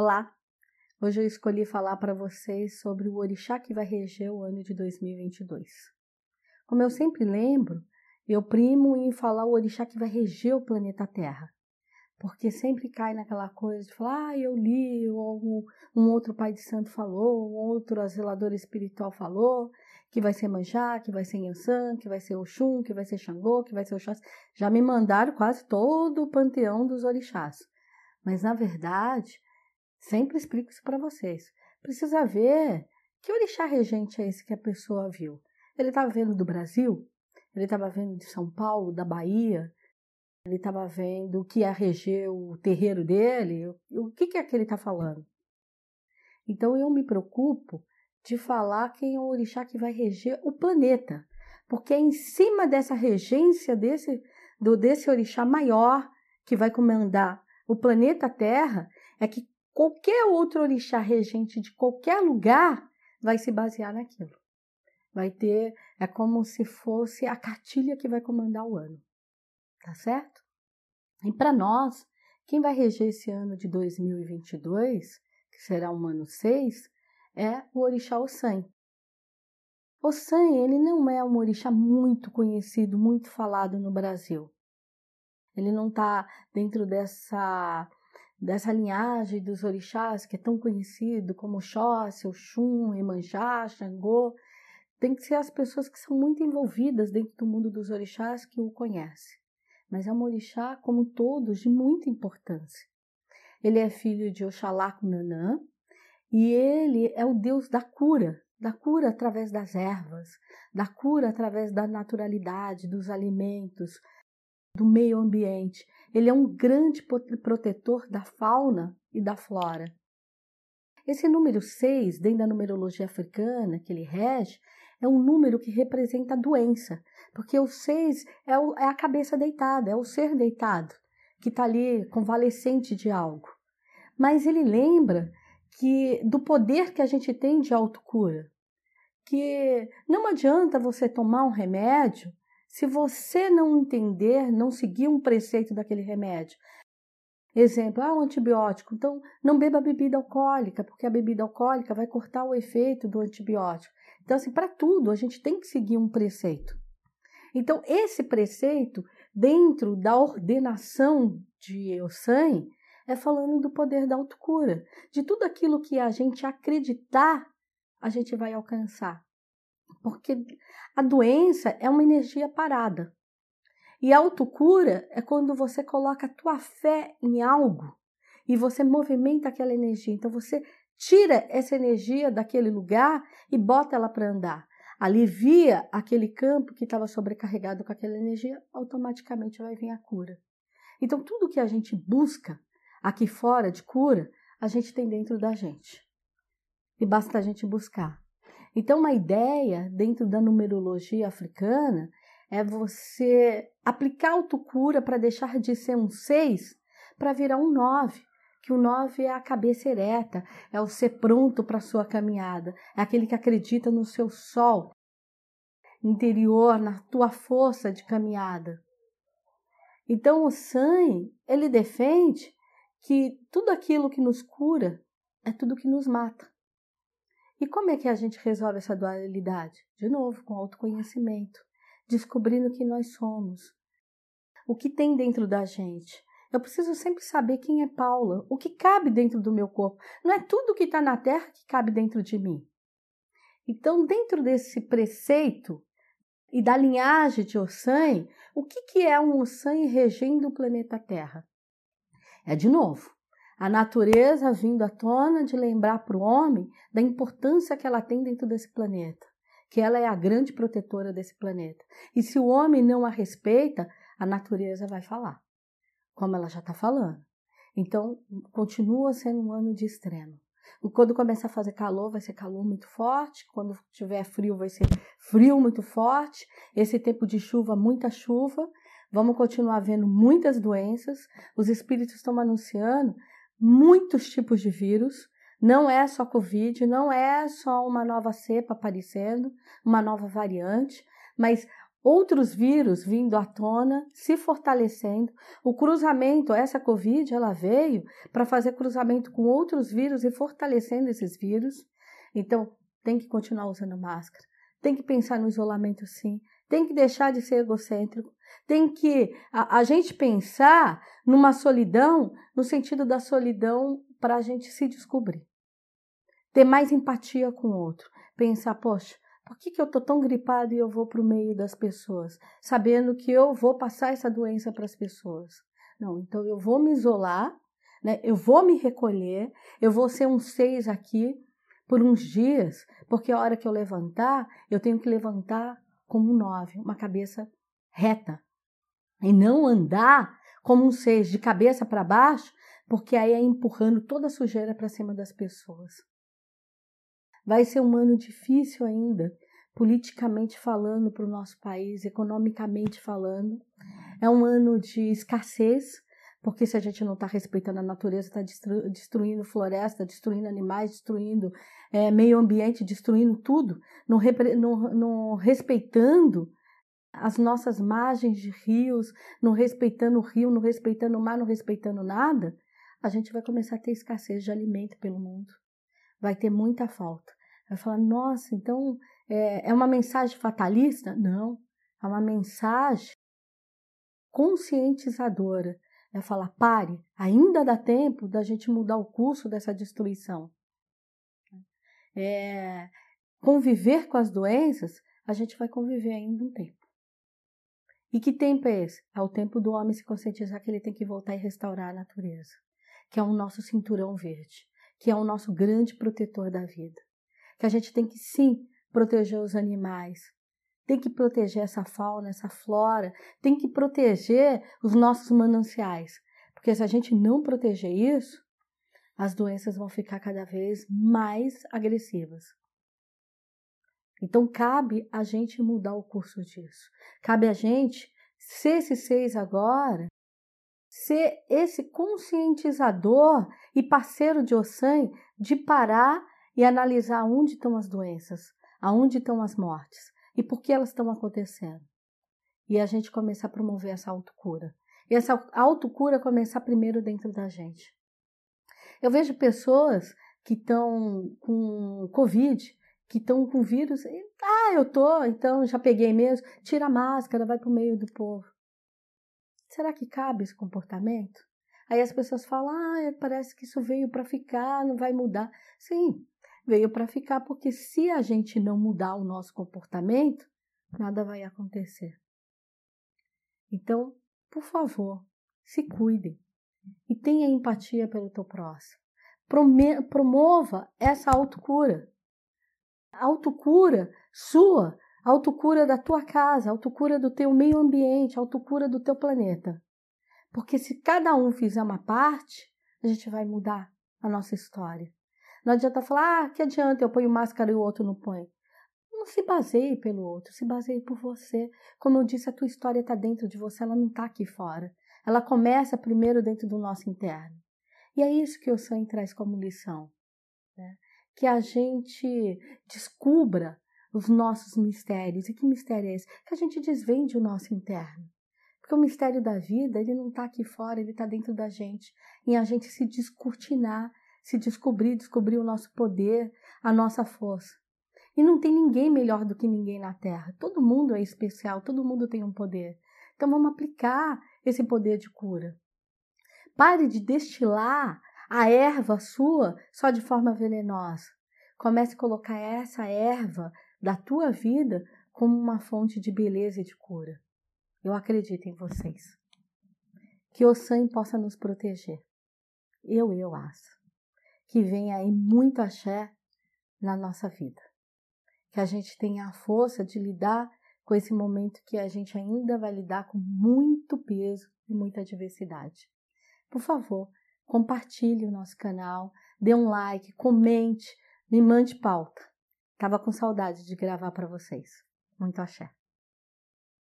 Olá! Hoje eu escolhi falar para vocês sobre o orixá que vai reger o ano de 2022. Como eu sempre lembro, eu primo em falar o orixá que vai reger o planeta Terra. Porque sempre cai naquela coisa de falar, ah, eu li, ou um outro pai de santo falou, um outro azelador espiritual falou, que vai ser Manjá, que vai ser Yansan, que vai ser Oxum, que vai ser Xangô, que vai ser Oxás. Já me mandaram quase todo o panteão dos orixás. Mas, na verdade, Sempre explico isso para vocês. Precisa ver que orixá regente é esse que a pessoa viu. Ele estava vendo do Brasil? Ele estava vendo de São Paulo, da Bahia? Ele estava vendo o que ia reger o terreiro dele? O que, que é que ele está falando? Então eu me preocupo de falar quem é o orixá que vai reger o planeta, porque é em cima dessa regência desse, do, desse orixá maior que vai comandar o planeta Terra é que qualquer outro orixá regente de qualquer lugar vai se basear naquilo. Vai ter, é como se fosse a cartilha que vai comandar o ano. Tá certo? E para nós, quem vai reger esse ano de 2022, que será um ano 6, é o orixá Ossan. Ossan, ele não é um orixá muito conhecido, muito falado no Brasil. Ele não está dentro dessa dessa linhagem dos orixás que é tão conhecido como Xóssi, Oxum, Emanjá, Xangô, tem que ser as pessoas que são muito envolvidas dentro do mundo dos orixás que o conhecem. Mas é um orixá, como todos, de muita importância. Ele é filho de Oxalá com Nanã e ele é o deus da cura, da cura através das ervas, da cura através da naturalidade, dos alimentos, do meio ambiente. Ele é um grande protetor da fauna e da flora. Esse número 6, dentro da numerologia africana que ele rege, é um número que representa a doença, porque o 6 é, é a cabeça deitada, é o ser deitado, que está ali convalescente de algo. Mas ele lembra que do poder que a gente tem de autocura, que não adianta você tomar um remédio se você não entender, não seguir um preceito daquele remédio. Exemplo, ah, um antibiótico. Então, não beba bebida alcoólica, porque a bebida alcoólica vai cortar o efeito do antibiótico. Então, assim, para tudo, a gente tem que seguir um preceito. Então, esse preceito, dentro da ordenação de Eusan, é falando do poder da autocura. De tudo aquilo que a gente acreditar, a gente vai alcançar. Porque a doença é uma energia parada. E a autocura é quando você coloca a tua fé em algo e você movimenta aquela energia. Então você tira essa energia daquele lugar e bota ela para andar. Alivia aquele campo que estava sobrecarregado com aquela energia, automaticamente vai vir a cura. Então tudo que a gente busca aqui fora de cura, a gente tem dentro da gente. E basta a gente buscar. Então, uma ideia dentro da numerologia africana é você aplicar autocura para deixar de ser um 6 para virar um 9, que o 9 é a cabeça ereta, é o ser pronto para a sua caminhada, é aquele que acredita no seu sol interior, na tua força de caminhada. Então o San, ele defende que tudo aquilo que nos cura é tudo que nos mata. E como é que a gente resolve essa dualidade? De novo, com autoconhecimento, descobrindo quem nós somos, o que tem dentro da gente. Eu preciso sempre saber quem é Paula, o que cabe dentro do meu corpo. Não é tudo que está na terra que cabe dentro de mim. Então, dentro desse preceito e da linhagem de Ossan, o que, que é um Ossan regendo o planeta Terra? É, de novo, a natureza vindo à tona de lembrar para o homem da importância que ela tem dentro desse planeta, que ela é a grande protetora desse planeta. E se o homem não a respeita, a natureza vai falar, como ela já está falando. Então, continua sendo um ano de extremo. Quando começar a fazer calor, vai ser calor muito forte. Quando tiver frio, vai ser frio muito forte. Esse tempo de chuva, muita chuva. Vamos continuar vendo muitas doenças. Os espíritos estão anunciando muitos tipos de vírus. Não é só Covid, não é só uma nova cepa aparecendo, uma nova variante, mas outros vírus vindo à tona, se fortalecendo. O cruzamento, essa Covid, ela veio para fazer cruzamento com outros vírus e fortalecendo esses vírus. Então, tem que continuar usando máscara. Tem que pensar no isolamento, sim. Tem que deixar de ser egocêntrico. Tem que a, a gente pensar numa solidão, no sentido da solidão para a gente se descobrir. Ter mais empatia com o outro. Pensar, poxa, por que, que eu estou tão gripado e eu vou para o meio das pessoas, sabendo que eu vou passar essa doença para as pessoas? Não, então eu vou me isolar, né? eu vou me recolher, eu vou ser um seis aqui por uns dias, porque a hora que eu levantar, eu tenho que levantar como um nove, uma cabeça reta, e não andar como um seis, de cabeça para baixo, porque aí é empurrando toda a sujeira para cima das pessoas. Vai ser um ano difícil ainda, politicamente falando, para o nosso país, economicamente falando. É um ano de escassez, porque se a gente não está respeitando a natureza, está destru destruindo floresta, destruindo animais, destruindo é, meio ambiente, destruindo tudo, não, não, não respeitando as nossas margens de rios, não respeitando o rio, não respeitando o mar, não respeitando nada, a gente vai começar a ter escassez de alimento pelo mundo. Vai ter muita falta. Vai falar, nossa, então é, é uma mensagem fatalista? Não, é uma mensagem conscientizadora. É falar, pare, ainda dá tempo da gente mudar o curso dessa destruição. É, conviver com as doenças, a gente vai conviver ainda um tempo. E que tempo é esse? É o tempo do homem se conscientizar que ele tem que voltar e restaurar a natureza, que é o nosso cinturão verde, que é o nosso grande protetor da vida que a gente tem que sim proteger os animais, tem que proteger essa fauna, essa flora, tem que proteger os nossos mananciais, porque se a gente não proteger isso, as doenças vão ficar cada vez mais agressivas. Então cabe a gente mudar o curso disso. Cabe a gente ser esse seis agora, ser esse conscientizador e parceiro de Ossan de parar e analisar onde estão as doenças, aonde estão as mortes e por que elas estão acontecendo. E a gente começar a promover essa autocura. E essa autocura começar primeiro dentro da gente. Eu vejo pessoas que estão com Covid, que estão com vírus, e, ah, eu tô, então já peguei mesmo, tira a máscara, vai para o meio do povo. Será que cabe esse comportamento? Aí as pessoas falam, ah, parece que isso veio para ficar, não vai mudar. Sim, veio para ficar, porque se a gente não mudar o nosso comportamento, nada vai acontecer. Então, por favor, se cuidem e tenha empatia pelo teu próximo. Promova essa autocura. Autocura sua, autocura da tua casa, autocura do teu meio ambiente, autocura do teu planeta. Porque se cada um fizer uma parte, a gente vai mudar a nossa história. Não adianta falar, ah, que adianta eu ponho máscara e o outro não põe. Não se baseie pelo outro, se baseie por você. Como eu disse, a tua história está dentro de você, ela não está aqui fora. Ela começa primeiro dentro do nosso interno. E é isso que o sangue traz como lição. Né? Que a gente descubra os nossos mistérios. E que mistério é esse? Que a gente desvende o nosso interno. Porque o mistério da vida, ele não está aqui fora, ele está dentro da gente. E a gente se descortinar se descobrir, descobrir o nosso poder, a nossa força. E não tem ninguém melhor do que ninguém na Terra. Todo mundo é especial, todo mundo tem um poder. Então vamos aplicar esse poder de cura. Pare de destilar a erva sua só de forma venenosa. Comece a colocar essa erva da tua vida como uma fonte de beleza e de cura. Eu acredito em vocês. Que o sangue possa nos proteger. Eu, eu acho que venha aí muito axé na nossa vida. Que a gente tenha a força de lidar com esse momento que a gente ainda vai lidar com muito peso e muita diversidade. Por favor, compartilhe o nosso canal, dê um like, comente, me mande pauta. Tava com saudade de gravar para vocês. Muito axé.